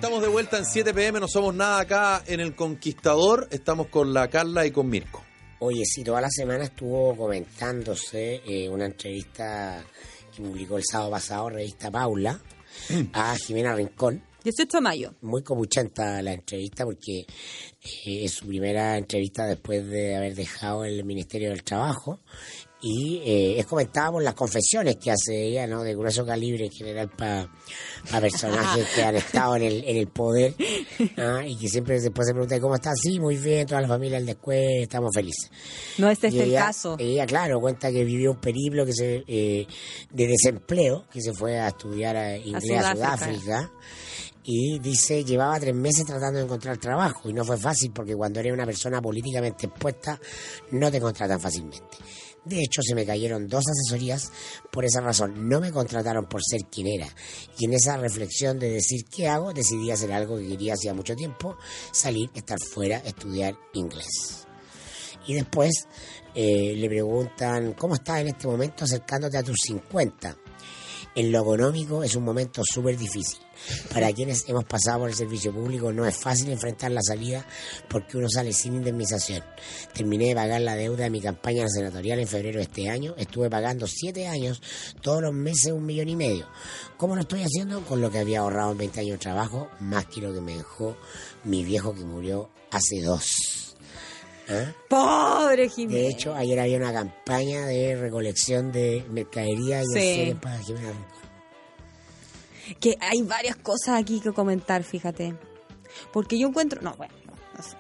A: Estamos de vuelta en 7 pm, no somos nada acá en El Conquistador. Estamos con la Carla y con Mirko.
C: Oye, sí, toda la semana estuvo comentándose eh, una entrevista que publicó el sábado pasado, revista Paula, a Jimena Rincón.
B: 18 de mayo.
C: Muy copuchenta la entrevista porque eh, es su primera entrevista después de haber dejado el Ministerio del Trabajo y eh, es comentada por las confesiones que hace ella, ¿no? De grueso calibre en general para personajes que han estado en el, en el poder ¿ah? y que siempre después se pregunta cómo está, sí, muy bien, toda la familia del después, estamos felices.
B: No es este
C: Y
B: el caso.
C: Ella, claro, cuenta que vivió un periplo que se, eh, de desempleo, que se fue a estudiar a inglés a
B: Sudáfrica.
C: Sudáfrica. Y dice, llevaba tres meses tratando de encontrar trabajo y no fue fácil porque cuando eres una persona políticamente expuesta no te contratan fácilmente. De hecho, se me cayeron dos asesorías por esa razón. No me contrataron por ser quien era. Y en esa reflexión de decir qué hago, decidí hacer algo que quería hacía mucho tiempo, salir, estar fuera, estudiar inglés. Y después eh, le preguntan, ¿cómo estás en este momento acercándote a tus 50? En lo económico es un momento súper difícil. Para quienes hemos pasado por el servicio público no es fácil enfrentar la salida porque uno sale sin indemnización. Terminé de pagar la deuda de mi campaña senatorial en febrero de este año. Estuve pagando siete años, todos los meses un millón y medio. ¿Cómo lo estoy haciendo? Con lo que había ahorrado en 20 años de trabajo, más que lo que me dejó mi viejo que murió hace dos. ¿Ah?
B: Pobre Jimena.
C: De hecho, ayer había una campaña de recolección de mercadería y
B: Sí.
C: para Jimena
B: que hay varias cosas aquí que comentar, fíjate. Porque yo encuentro, no, bueno,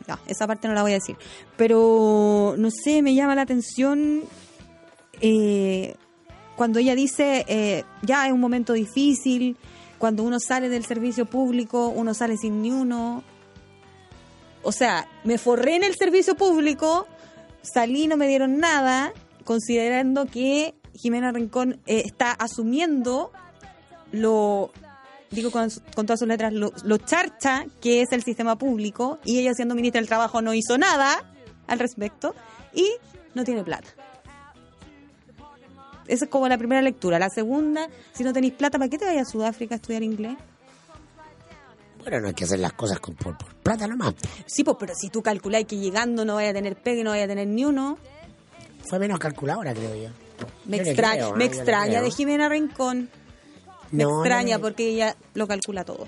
B: no, esa parte no la voy a decir. Pero, no sé, me llama la atención eh, cuando ella dice, eh, ya es un momento difícil, cuando uno sale del servicio público, uno sale sin ni uno. O sea, me forré en el servicio público, salí, no me dieron nada, considerando que Jimena Rincón eh, está asumiendo lo, digo con, todas sus letras, lo, lo charcha que es el sistema público y ella siendo ministra del Trabajo no hizo nada al respecto y no tiene plata. Esa es como la primera lectura. La segunda, si no tenéis plata, ¿para qué te vayas a Sudáfrica a estudiar inglés?
C: Bueno, no hay que hacer las cosas con, por, por plata nomás.
B: Sí, pues, pero si tú calculáis que llegando no vaya a tener pegue, no vaya a tener ni uno,
C: Fue menos calculadora, creo yo.
B: me,
C: Yo
B: extra-
C: creo,
B: me extraña de Jimena Rincón. Me
C: No,
B: extraña porque ella lo calcula todo.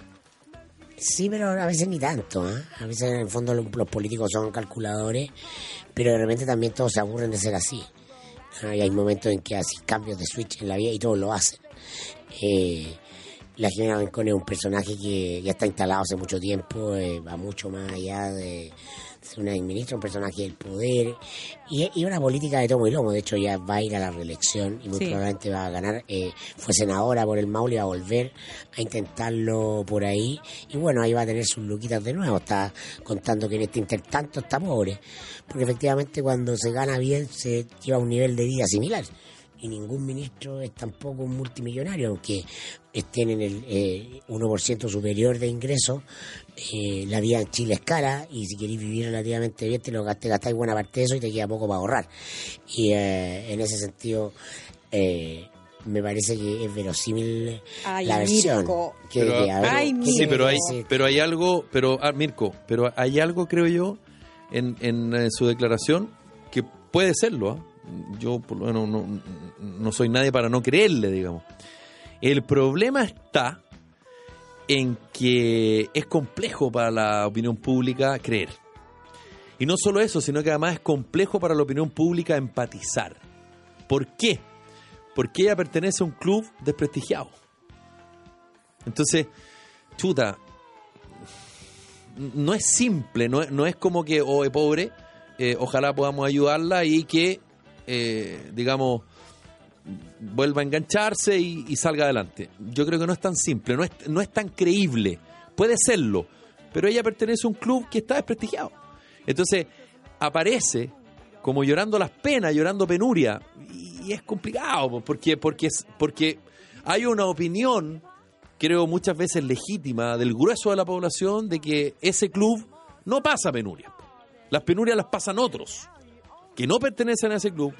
C: Sí, pero a veces ni tanto. ¿ah? A veces en el fondo lo- los, políticos son calculadores, pero de repente también todos se aburren de ser así. Ah, Y hay momentos en que hacen cambios de switch en la vida y todos lo hacen. Eh, la Jimena Rincón es un personaje que ya está instalado hace mucho tiempo, eh, va mucho más allá de ser una ministra, un personaje del poder y, y una política de tomo y lomo. De hecho, ya va a ir a la reelección y muy
B: Sí.
C: probablemente va a ganar. Eh, fue senadora por el Maule y va a volver a intentarlo por ahí. Y bueno, ahí va a tener sus luquitas de nuevo. Está contando que en este intertanto está pobre, porque efectivamente cuando se gana bien se lleva a un nivel de vida similar y ningún ministro es tampoco un multimillonario, aunque estén en el eh, 1% superior de ingresos, eh, la vida en Chile es cara y si queréis vivir relativamente bien te lo gasté, gastáis buena parte de eso y te queda poco para ahorrar. Y eh, en ese sentido eh, me parece que es verosímil
B: Ay,
C: la versión.
B: Mirko.
C: Que-
A: Pero-
C: que, ver,
B: Ay,
C: ¿qué
B: Mirko.
A: Sí, pero hay, pero hay algo, pero ah, Mirko, pero hay algo, creo yo, en, en, eh, su declaración que puede serlo. ¿ah? Yo, por lo menos, no, no soy nadie para no creerle, digamos. El problema está en que es complejo para la opinión pública creer. Y no solo eso, sino que además es complejo para la opinión pública empatizar. ¿Por qué? Porque ella pertenece a un club desprestigiado. Entonces, chuta, no es simple, no es, no es como que, oh, pobre, eh, ojalá podamos ayudarla y que, eh, digamos, vuelva a engancharse y, salga adelante. Yo creo que no es tan simple, no es, no es tan creíble. Puede serlo, pero ella pertenece a un club que está desprestigiado. Entonces, aparece como llorando las penas, llorando penuria, y es complicado, po, porque, porque, porque hay una opinión, creo muchas veces legítima, del grueso de la población de que ese club no pasa penuria. Las penurias las pasan otros, que no pertenecen a ese club,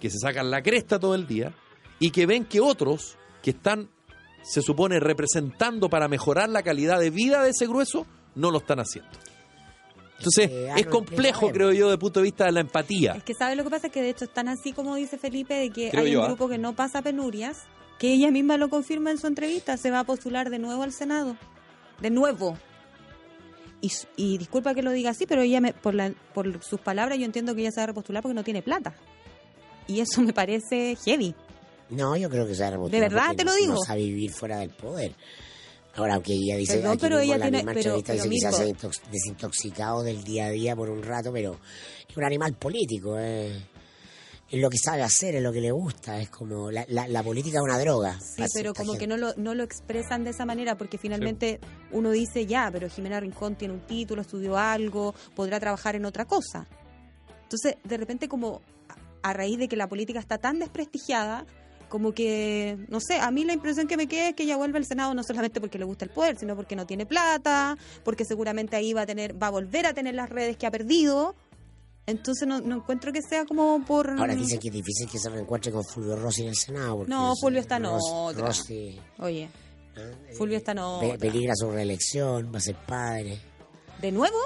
A: que se sacan la cresta todo el día y que ven que otros que están, se supone, representando para mejorar la calidad de vida de ese grueso, no lo están haciendo. Entonces, es complejo, creo yo, desde el punto de vista de la empatía.
B: Es que sabe lo que pasa es que de hecho están así como dice Felipe de que
A: Creo
B: hay
A: yo,
B: un
A: ¿ah?
B: grupo que no pasa penurias, que ella misma lo confirma en su entrevista, se va a postular de nuevo al Senado. De nuevo. Y, y disculpa que lo diga así, pero ella me, por, la- por sus palabras yo entiendo que ella se va a repostular porque no tiene plata. Y eso me parece heavy.
C: No, yo creo que se va a repostular
B: ¿De verdad te lo
C: no-
B: digo?
C: No sabe vivir fuera del poder. Ahora, aunque ella dice
B: Perdón,
C: aquí
B: pero ella
C: la
B: tiene-
C: misma
B: pero-
C: entrevista
B: pero
C: dice que se desintoxicado del día a día por un rato, pero es un animal político. eh. Es lo que sabe hacer, es lo que le gusta. Es como la, la, la política es una droga.
B: Sí, pero como
C: gente.
B: que no lo, no lo expresan de esa manera, porque finalmente uno dice, ya, pero Jimena Rincón tiene un título, estudió algo, podrá trabajar en otra cosa. Entonces, de repente, como a, raíz de que la política está tan desprestigiada, como que, no sé, a mí la impresión que me queda es que ella vuelve al Senado no solamente porque le gusta el poder, sino porque no tiene plata, porque seguramente ahí va a tener, va a volver a tener las redes que ha perdido. Entonces no, no encuentro que sea como por...
C: Ahora dicen que es difícil que se reencuentre con Fulvio Rossi en el Senado. porque
B: No, Fulvio está otra.
C: Rossi
B: Oye,
C: ¿ah?
B: Fulvio está otra.
C: peligra su reelección, va a ser padre.
B: ¿De nuevo?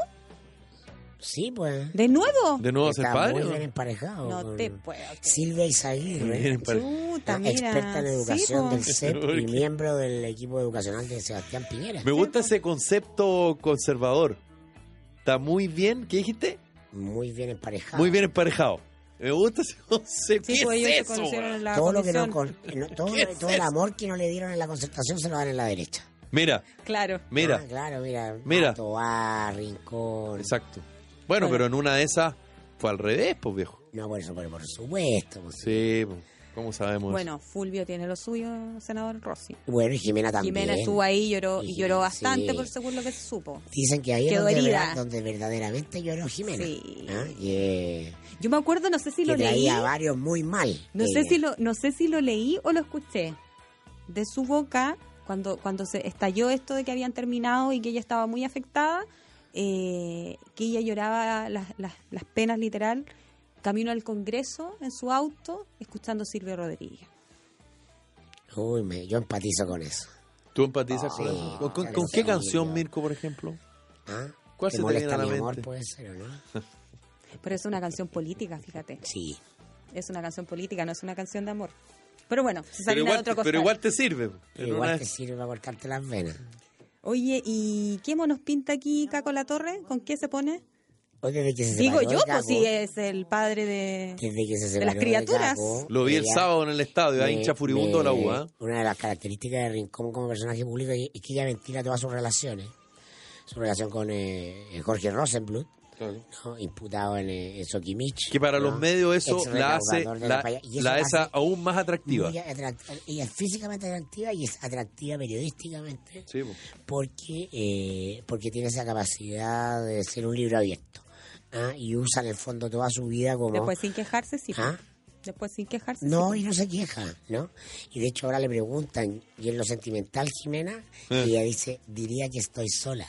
C: Sí, pues.
B: ¿De nuevo?
A: ¿De nuevo a ser
C: Está
A: padre?
C: muy bien emparejado.
B: No
C: con
B: te puedo. creer.
C: Silvia
B: mira.
C: experta en educación
B: po.
C: del CEP
A: ¿Por
C: y miembro del equipo educacional de Sebastián Piñera.
A: Me gusta ese concepto conservador. Está muy bien, ¿qué dijiste?
C: Muy bien emparejado.
A: Muy bien emparejado. Me gusta ese concepto.
B: Sí,
A: ¿Qué
B: pues
A: es eso?
B: conocieron en la
C: todo lo que no, no- todo,
A: ¿Qué es
C: todo el
A: eso?
C: amor que no le dieron en la concertación se lo dan en la derecha.
A: Mira,
B: Claro.
A: mira,
C: Ah, claro, mira.
A: Mira.
C: Toa, Rincón.
A: exacto. Bueno, pero en una de esas fue al revés, pues viejo.
C: No, por eso, pero por supuesto. pues.
A: Sí, pues, ¿cómo sabemos?
B: Bueno, Fulvio tiene lo suyo, senador Rossi.
C: Bueno, y Jimena también.
B: Jimena estuvo ahí lloró, y
C: Y-
B: lloró bastante
C: sí.
B: por según lo que se supo.
C: Dicen que ahí es donde, vera- donde verdaderamente lloró Jimena.
B: Sí.
C: ¿Ah? Que,
B: Yo me acuerdo, no sé si
C: que
B: lo leí,
C: a varios muy mal.
B: no sé si lo, no sé si lo leí o lo escuché de su boca cuando cuando se estalló esto de que habían terminado y que ella estaba muy afectada, eh, que ella lloraba las, las, las penas literal camino al Congreso en su auto escuchando Silvio Rodríguez.
C: Uy, me- yo empatizo con eso.
A: ¿Tú empatizas con
C: Sí,
A: eso? ¿Con, con-
C: claro,
A: con qué canción,
C: yo-
A: Mirko, por ejemplo?
C: ¿Ah?
A: ¿Cuál
C: ¿Te
A: se te viene a la
C: mi amor?
A: mente?
C: Puede ser, ¿o no?
B: Pero es una canción política, fíjate.
C: Sí.
B: Es una canción política, no es una canción de amor. Pero bueno, se
A: Pero
B: salió de
A: igual,
B: otro
A: te- pero igual te sirve.
C: Igual
A: una-
C: te sirve para cortarte las venas.
B: Oye, ¿y qué monos pinta aquí Caco La Torre? ¿Con qué se pone?
C: O desde que se
B: Digo yo, pues si es el padre de...
C: desde que se
B: de
C: separó
B: las criaturas.
C: Caco,
A: Lo vi el
C: ella-
A: sábado en el estadio, a
C: me-
A: hincha furibundo de la U, ¿ah?
C: Una de las características de Rincón como personaje público es que ella ventila todas sus relaciones. Su relación con eh, Jorge Imputado en, eh, en Sokimich.
A: Que para
C: ¿no?
A: los medios eso
C: Ex
A: la hace, la, la
C: hace
A: esa aún más atractiva.
C: atract- Ella es físicamente atractiva y es atractiva periodísticamente
A: Sí,
C: porque, eh, porque tiene esa capacidad de ser un libro abierto. ¿ah? Y usa en el fondo toda su vida como...
B: Después sin quejarse, sí. Después sin quejarse,
C: No,
B: sí.
C: y no se queja, ¿no? Y de hecho ahora le preguntan, y en lo sentimental, Jimena, y ella dice, diría que estoy sola,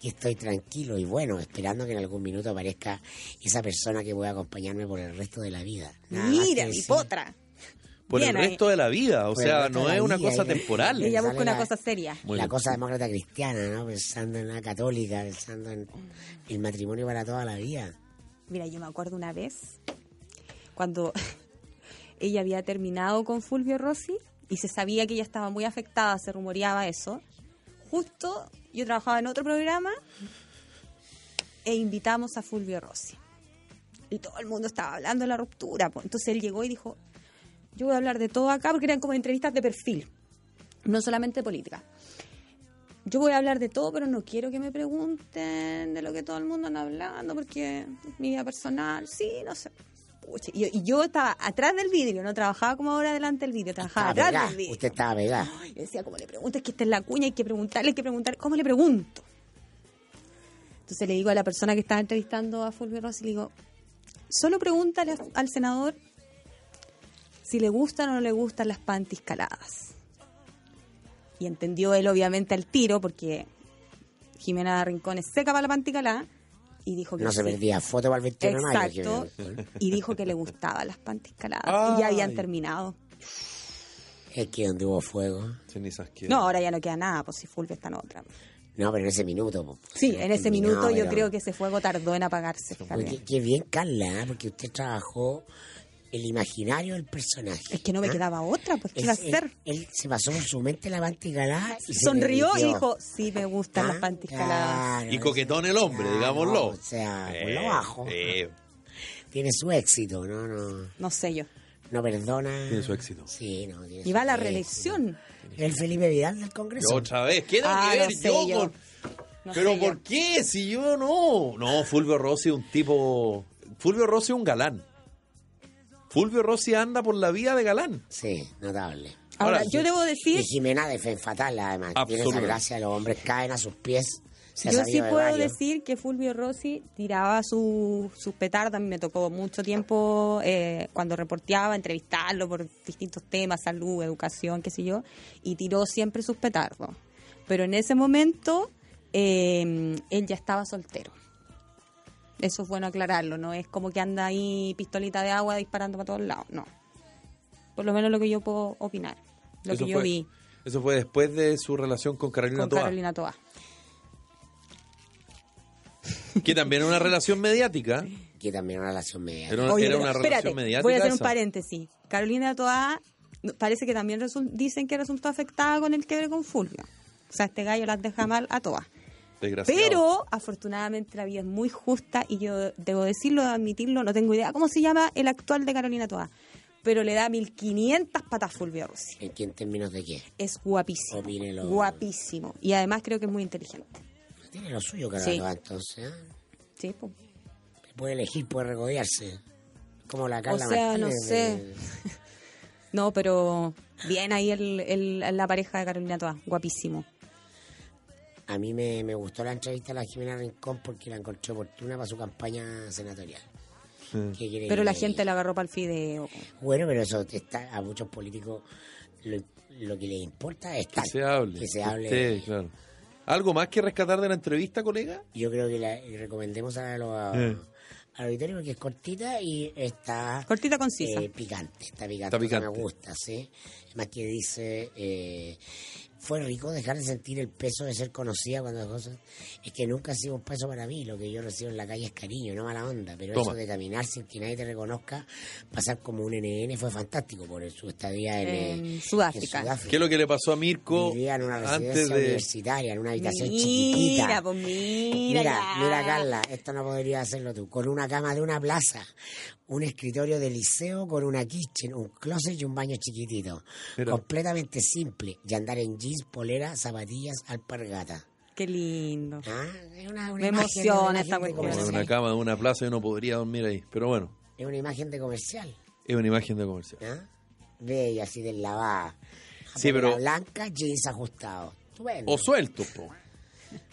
C: que estoy tranquilo y bueno, esperando que en algún minuto aparezca esa persona que pueda acompañarme por el resto de la vida. Nada
B: Mira, mi potra.
A: Por
B: Bien
A: el
B: ahí.
A: resto de la vida, o
C: Por
A: sea, no es una
C: vida,
A: cosa temporal.
B: Ella busca una
C: la-
B: cosa seria.
A: Muy
C: la
A: bien.
C: cosa demócrata cristiana, ¿no? Pensando en la católica, pensando en el matrimonio para toda la vida.
B: Mira, yo me acuerdo una vez cuando ella había terminado con Fulvio Rossi y se sabía que ella estaba muy afectada, se rumoreaba eso. Justo yo trabajaba en otro programa e invitamos a Fulvio Rossi. Y todo el mundo estaba hablando de la ruptura. Entonces él llegó y dijo, yo voy a hablar de todo acá porque eran como entrevistas de perfil, no solamente política. Yo voy a hablar de todo, pero no quiero que me pregunten de lo que todo el mundo anda hablando, porque mi vida personal, sí, no sé. Pucha, Y, y yo estaba atrás del vidrio, no trabajaba como ahora delante del vidrio, trabajaba
C: Estaba
B: atrás
C: pegada,
B: del vidrio.
C: usted estaba pegada.
B: Ay, yo decía, como le pregunto, es que esta es la cuña, hay que preguntarle, hay que preguntar, ¿cómo le pregunto? Entonces le digo a la persona que estaba entrevistando a Fulvio Rossi, le digo, solo pregúntale al senador si le gustan o no le gustan las panties caladas. Y entendió él obviamente al tiro, porque Jimena Rincón es seca para la panty calada, y dijo que
C: No se
B: sí.
C: perdía foto para el 21 de mayo.
B: Exacto. Y dijo que le gustaban las panties caladas. Y ya habían terminado.
C: Es que donde hubo fuego.
A: Cenizas
B: No, ahora ya no queda nada, pues si Fulvio está en otra.
C: No, pero en ese minuto. po.
B: Sí, en ese minuto yo
C: pero-
B: creo que ese fuego tardó en apagarse.
C: Qué, qué bien, Carla, porque usted trabajó el imaginario del personaje.
B: Es que no me
C: ¿ah?
B: quedaba otra, pues ¿qué iba a
C: él-
B: hacer?
C: Él, se pasó por su mente la panticalada y se
B: Sonrió y dijo, sí me gustan las
C: Ah,
B: panties caladas.
C: claro,
A: Y coquetón el hombre,
C: claro,
A: digámoslo.
C: O sea, por
A: Eh,
C: lo bajo.
A: eh,
C: Tiene su éxito, ¿no? No,
B: No sé yo.
C: no perdona.
A: Tiene su éxito.
C: Sí, no. Tiene
B: Y va a la
C: éxito.
B: reelección.
C: El Felipe Vidal del Congreso.
A: Otra vez, ¿qué
B: Ah,
A: que ver
B: no sé
A: yo
B: yo.
A: con-
B: No
A: Pero ¿por
B: yo.
A: qué? Si yo no. No, Fulvio Rossi es un tipo. Fulvio Rossi es un galán. Fulvio Rossi anda por la vía de galán.
C: Sí, notable.
B: Ahora,
A: Ahora,
B: yo debo
C: Y
B: decir,
C: Jimena de Fen Fatal, además. Tiene esa gracia, los hombres caen a sus pies. Se
B: yo sí
C: de
B: puedo
C: varios.
B: decir que Fulvio Rossi tiraba su- sus petardas. A mí me tocó mucho tiempo eh, cuando reporteaba, entrevistarlo por distintos temas, salud, educación, qué sé yo, y tiró siempre sus petardos. Pero en ese momento eh, él ya estaba soltero. Eso es bueno aclararlo, no es como que anda ahí pistolita de agua disparando para todos lados, no. Por lo menos lo que yo puedo opinar, lo
A: Eso
B: que yo
A: fue-
B: vi
A: Eso fue después de su relación con Carolina
B: con
A: Toa,
B: Carolina Toa.
A: que también era una relación mediática.
C: Que también una relación media.
A: Era una,
B: Oye,
A: era una
B: espérate,
A: relación mediática.
B: Voy a hacer un paréntesis. Carolina Toa parece que también dicen que resultó afectada con el quiebre con Fulvio. O sea, este gallo las deja mal a todas. Pero afortunadamente la vida es muy justa y yo debo decirlo, admitirlo, no tengo idea cómo se llama el actual de Carolina Toa. Pero le da 1500 patas Fulvio Rossi.
C: ¿En qué en términos de qué?
B: Es guapísimo.
C: Opínelo.
B: Guapísimo. Y además creo que es muy inteligente.
C: Tiene lo suyo,
B: Sí.
C: Carlos, entonces. ¿eh?
B: Sí, pues.
C: Puede elegir, puede regodearse. Como la Carla
B: O sea, no sé.
C: de-
B: No, pero bien ahí el, el- la pareja de Carolina Toa. Guapísimo.
C: A mí me, me gustó la entrevista a la Jimena Rincón porque la encontré oportuna para su campaña senatorial. ¿Qué quiere
B: Pero la gente la agarró para el fideo.
C: Bueno, pero eso está a muchos políticos lo, lo que les importa es
A: Que se hable.
C: que se hable.
A: Sí, claro. ¿Algo más que rescatar de la entrevista, colega?
C: Yo creo que la recomendemos a los
A: Eh.
C: al auditorio porque es cortita y está
B: Cortita, concisa.
C: eh, picante, está picante,
A: Está picante.
C: me gusta, ¿sí? Más que dice, eh, fue rico dejar de sentir el peso de ser conocida cuando las cosas. Es que nunca ha sido un peso para mí. Lo que yo recibo en la calle es cariño, no mala onda. Pero
A: Toma.
C: eso de caminar sin que nadie te reconozca, pasar como un NN fue fantástico por su estadía en,
B: En
C: eh,
B: Sudáfrica.
C: en Sudáfrica.
A: ¿Qué es lo que le pasó a Mirko
C: Vivía en una
A: antes
C: residencia
A: de...
C: universitaria, en una habitación
B: Mira,
C: chiquitita.
B: pues mira.
C: Mira, mira Carla, esto no podría hacerlo tú. Con una cama de una plaza, un escritorio de liceo con una kitchen, un closet y un baño chiquitito. Completamente simple. Y andar en jeans, polera, zapatillas, alpargata.
B: Qué lindo.
C: Ah, es una, una
B: Me
C: imagen-
B: emociona esta cuestión.
A: En una cama de una plaza yo no podría dormir ahí. Pero bueno,
C: Es una imagen de comercial.
A: es una imagen de comercial.
C: ¿ah? Bella, así deslavada.
A: Sí, pero-
C: blanca, jeans ajustados. Estupendo.
A: O suelto, po.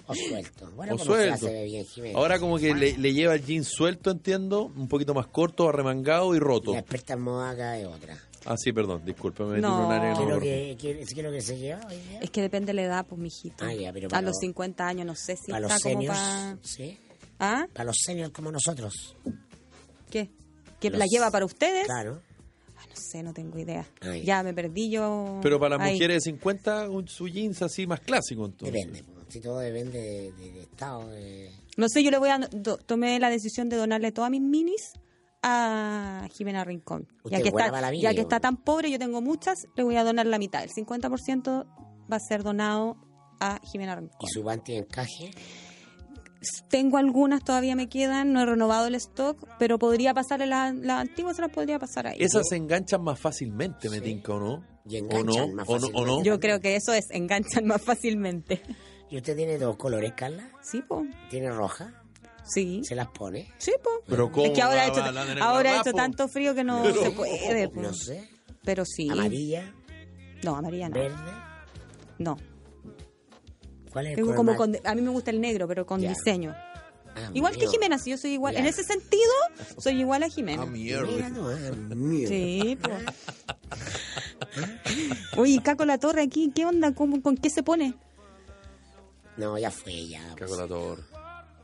C: O suelto. Bueno,
A: O
C: como
A: suelto.
C: se ve bien, Jiménez.
A: Ahora como que le, le lleva el jean suelto, entiendo, un poquito más corto, arremangado y roto.
C: La experta en moda acá de otra.
A: Ah, sí, perdón, disculpe, me metí
B: No.
A: en un área que
C: ¿Qué
A: no
C: es lo que, qué- es lo que se lleva hoy día?
B: Es que depende de la edad, pues, mijito.
C: Ah, ya, pero
B: a
C: para
B: los
C: los-
B: 50 años no sé si
C: para
B: está
C: los
B: como
C: seniors,
B: para...
C: ¿sí?
B: ¿Ah?
C: Para los seniors como nosotros.
B: ¿Qué? ¿Que
C: Los-
B: la lleva para ustedes?
C: Claro.
B: Ah, no sé, no tengo idea.
C: Ah, ya.
B: me perdí yo.
A: Pero para las mujeres de 50, un, su jeans así más clásico, entonces.
C: Depende. po. Si todo depende de, de- de estado. de-
B: No sé, yo le voy a. do- tomé la decisión de donarle todas mis minis a Jimena Rincón. Ya que, está, ya que
C: ¿o
B: está tan pobre, yo tengo muchas, le voy a donar la mitad. El 50% va a ser donado a Jimena Rincón.
C: Y su panty de encaje.
B: Tengo algunas, todavía me quedan, no he renovado el stock, pero podría pasarle las la antiguas, se las podría pasar ahí.
A: Esas se enganchan más fácilmente, me
C: Sí.
A: tinca, ¿o no?
C: Y
A: ¿O no?
C: más
A: ¿O no? ¿O no?
C: fácilmente.
B: Yo creo que eso es, enganchan más fácilmente.
C: ¿Y usted tiene dos colores, Carla?
B: Sí, po.
C: ¿Tiene roja?
B: Sí.
C: ¿Se las pone?
B: Sí, po.
A: Pero ¿cómo
B: es que ahora ha hecho, ahora ha
A: guarrapo?
B: hecho tanto frío que no
A: Pero-
B: se puede. po.
C: No sé.
B: Pero sí.
C: ¿Amarilla?
B: No, amarilla no.
C: ¿Verde?
B: No.
C: ¿Cuál es el
B: Tengo
C: color
B: como con- a mí me gusta el negro, pero con
C: Ya.
B: diseño.
C: Ah,
B: Igual que. Jimena, si yo soy igual.
C: Ya.
B: En ese sentido, soy igual a Jimena.
A: Ah,
C: Mira,
A: mierda.
C: no, ah, mierda.
B: Sí, po. Oye, Caco la Torre aquí, ¿qué onda? ¿Cómo, ¿Con qué se pone?
C: No, ya fue, ya.
A: Cago la torre.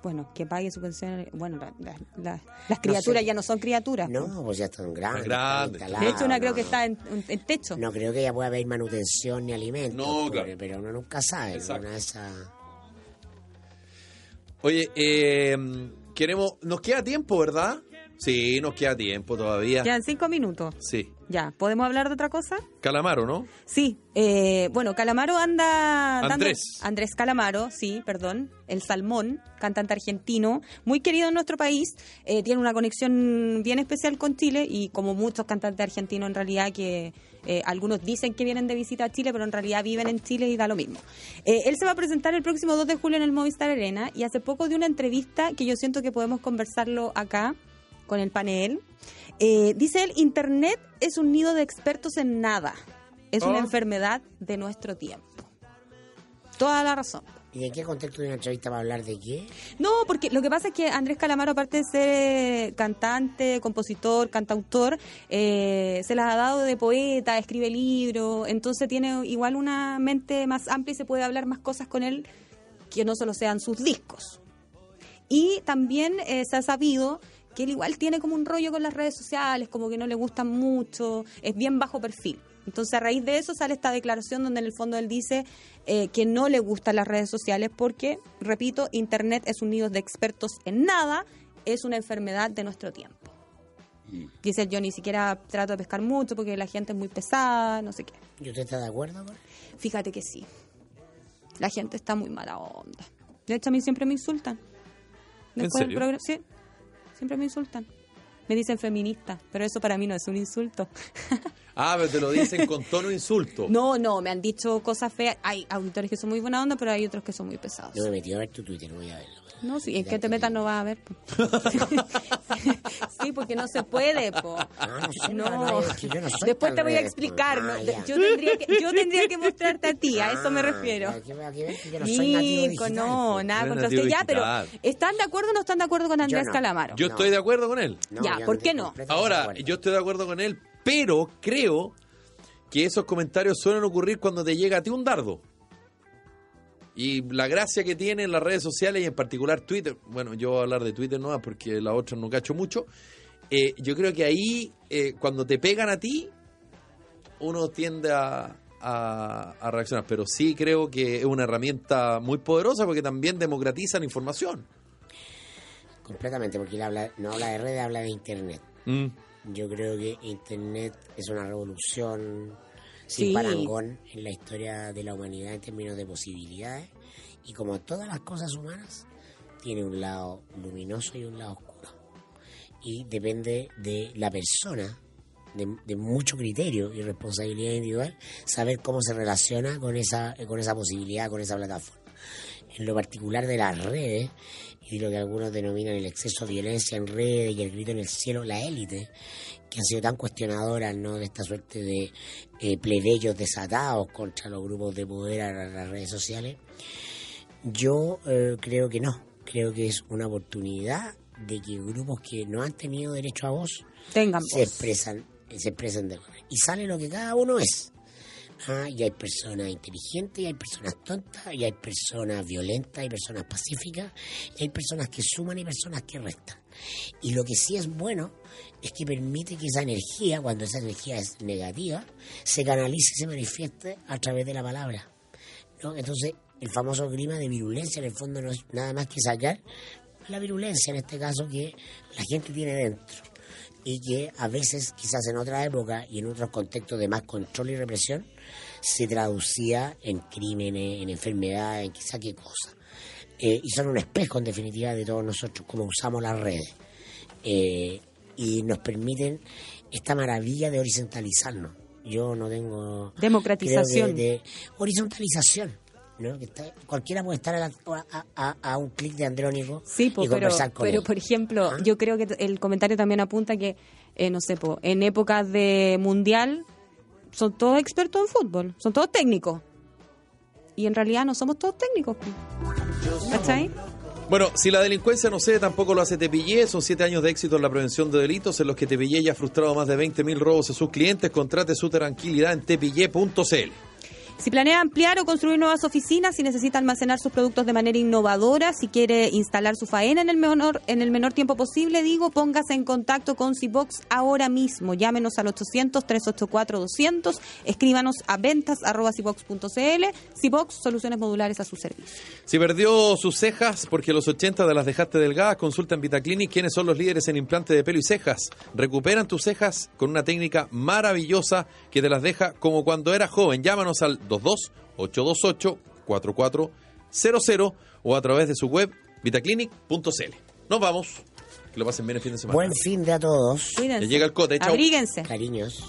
B: Bueno, que pague su pensión. Bueno, la- la- la- las criaturas
C: sé.
B: ya no son criaturas.
C: No, pues ya están grandes.
A: Grandes.
C: están
B: De hecho, una creo
C: no,
B: que está en, en- techo.
C: No creo que ella pueda pedir manutención ni alimentos.
A: No,
C: pobre,
A: claro.
C: Pero uno nunca sabe. Una de esas...
A: Oye, eh, queremos... Nos queda tiempo, ¿verdad? Sí, nos queda tiempo todavía.
B: Quedan cinco minutos.
A: Sí.
B: Ya, ¿podemos hablar de otra cosa?
A: Calamaro, ¿no?
B: Sí, eh, bueno, Calamaro anda... dando-
A: Andrés.
B: Andrés Calamaro, sí, perdón, el Salmón, cantante argentino, muy querido en nuestro país, eh, tiene una conexión bien especial con Chile y como muchos cantantes argentinos en realidad que eh, algunos dicen que vienen de visita a Chile, pero en realidad viven en Chile y da lo mismo. Eh, él se va a presentar el próximo 2 de julio en el Movistar Arena y hace poco dio una entrevista que yo siento que podemos conversarlo acá con el panel. Eh, dice él, Internet es un nido de expertos en nada. Es una
A: Oh.
B: enfermedad de nuestro tiempo. Toda la razón.
C: ¿Y en qué contexto de una entrevista para hablar de qué?
B: No, porque lo que pasa es que Andrés Calamaro, aparte de ser eh, cantante, compositor, cantautor, eh, se las ha dado de poeta, escribe libros, entonces tiene igual una mente más amplia y se puede hablar más cosas con él que no solo sean sus discos. Y también eh, se ha sabido que él igual tiene como un rollo con las redes sociales, como que no le gustan mucho, es bien bajo perfil. Entonces a raíz de eso sale esta declaración donde en el fondo él dice eh, que no le gustan las redes sociales porque, repito, Internet es un nido de expertos en nada, es una enfermedad de nuestro tiempo. Dice él, yo ni siquiera trato de pescar mucho porque la gente es muy pesada, no sé qué.
C: ¿Y usted está de acuerdo? con-
B: Fíjate que sí. La gente está muy mala onda. De hecho, a mí siempre me insultan.
A: ¿En
B: Después
A: serio?
B: programa- sí, siempre me insultan. Me dicen feminista, pero eso para mí no es un insulto.
A: Ah, pero te lo dicen con tono insulto.
B: No, no, me han dicho cosas feas. Hay auditores que son muy buena onda, pero hay otros que son muy pesados.
C: Yo me metí a ver tu Twitter, voy a verlo.
B: No, sí, es que te metas no vas a ver. po. sí, porque no se puede, po.
C: No
B: Después te voy a explicar. ¿no? Yo, tendría que, yo tendría que mostrarte a ti, a eso me
C: Ah,
B: refiero. Nico, no, nada contra usted. Ya, pero. ¿están de acuerdo o no están de acuerdo con Andrés. Calamaro?
A: Yo estoy de acuerdo con él.
B: Ya, ¿por qué no?
A: Ahora, yo estoy de acuerdo con él, pero creo que esos comentarios suelen ocurrir cuando te llega a ti un dardo. Y la gracia que tienen las redes sociales y en particular Twitter, bueno, yo voy a hablar de Twitter no porque la otra no cacho mucho. eh, yo creo que ahí, eh, cuando te pegan a ti, uno tiende a, a- a reaccionar. Pero sí creo que es una herramienta muy poderosa porque también democratiza la información.
C: Completamente, porque él habla, no habla de redes, habla de Internet.
A: Mm.
C: Yo creo que Internet es una revolución sin
B: Sí.
C: parangón en la historia de la humanidad en términos de posibilidades. Y como todas las cosas humanas, tiene un lado luminoso y un lado oscuro. Y depende de la persona, de, de mucho criterio y responsabilidad individual, saber cómo se relaciona con esa, con esa posibilidad, con esa plataforma. En lo particular de las redes, y lo que algunos denominan el exceso de violencia en redes y el grito en el cielo, la élite, que han sido tan cuestionadoras ¿no? de esta suerte de eh, plebeyos desatados contra los grupos de poder a la- las redes sociales, yo eh, creo que no. Creo que es una oportunidad de que grupos que no han tenido derecho a voz
B: Tengan
C: se
B: voz.
C: expresan, se expresan de y sale lo que cada uno es. Ah, y hay personas inteligentes, y hay personas tontas, y hay personas violentas, y personas pacíficas, y hay personas que suman y personas que restan. Y lo que sí es bueno es que permite que esa energía, cuando esa energía es negativa, se canalice y se manifieste a través de la palabra. ¿no? Entonces, el famoso clima de virulencia en el fondo no es nada más que sacar la virulencia, en este caso, que la gente tiene dentro y que a veces, quizás en otra época y en otros contextos de más control y represión, se traducía en crímenes, en enfermedades, en quizá qué cosa. Eh, y son un espejo, en definitiva, de todos nosotros, cómo usamos las redes. Eh, y nos permiten esta maravilla de horizontalizarnos. Yo no tengo...
B: Democratización.
C: de horizontalización. ¿no? Que está- cualquiera puede estar a, la- a- a- a un clic de Andrónico
B: Sí, po,
C: y
B: pero,
C: conversar con
B: pero
C: él.
B: por ejemplo,
C: ¿Ah?
B: yo creo que el comentario también apunta que, eh, no sé, po, en épocas de mundial son todos expertos en fútbol, son todos técnicos. Y en realidad no somos todos técnicos. ¿Cachai?
A: Bueno, si la delincuencia no cede, tampoco lo hace Tepillé. Son siete años de éxito en la prevención de delitos en los que Tepillé ya ha frustrado más de 20.000 robos a sus clientes. Contrate su tranquilidad en tepillé.cl.
B: Si planea ampliar o construir nuevas oficinas, si necesita almacenar sus productos de manera innovadora, si quiere instalar su faena en el menor, en el menor tiempo posible, digo, póngase en contacto con Cibox ahora mismo. Llámenos al 800-384-200, escríbanos a ventas.cibox.cl. Cibox, soluciones modulares a su servicio.
A: Si perdió sus cejas porque los 80 de las dejaste delgadas, consulta en Vitaclinic quiénes son los líderes en implante de pelo y cejas. Recuperan tus cejas con una técnica maravillosa que te las deja como cuando eras joven. Llámanos al 22-828-4400 o a través de su web vitaclinic.cl. Nos vamos. Que lo pasen bien el fin de semana.
C: Buen fin de a todos.
B: Cuídense.
A: Ya llega el cote, chau.
B: Abríguense.
C: Cariños.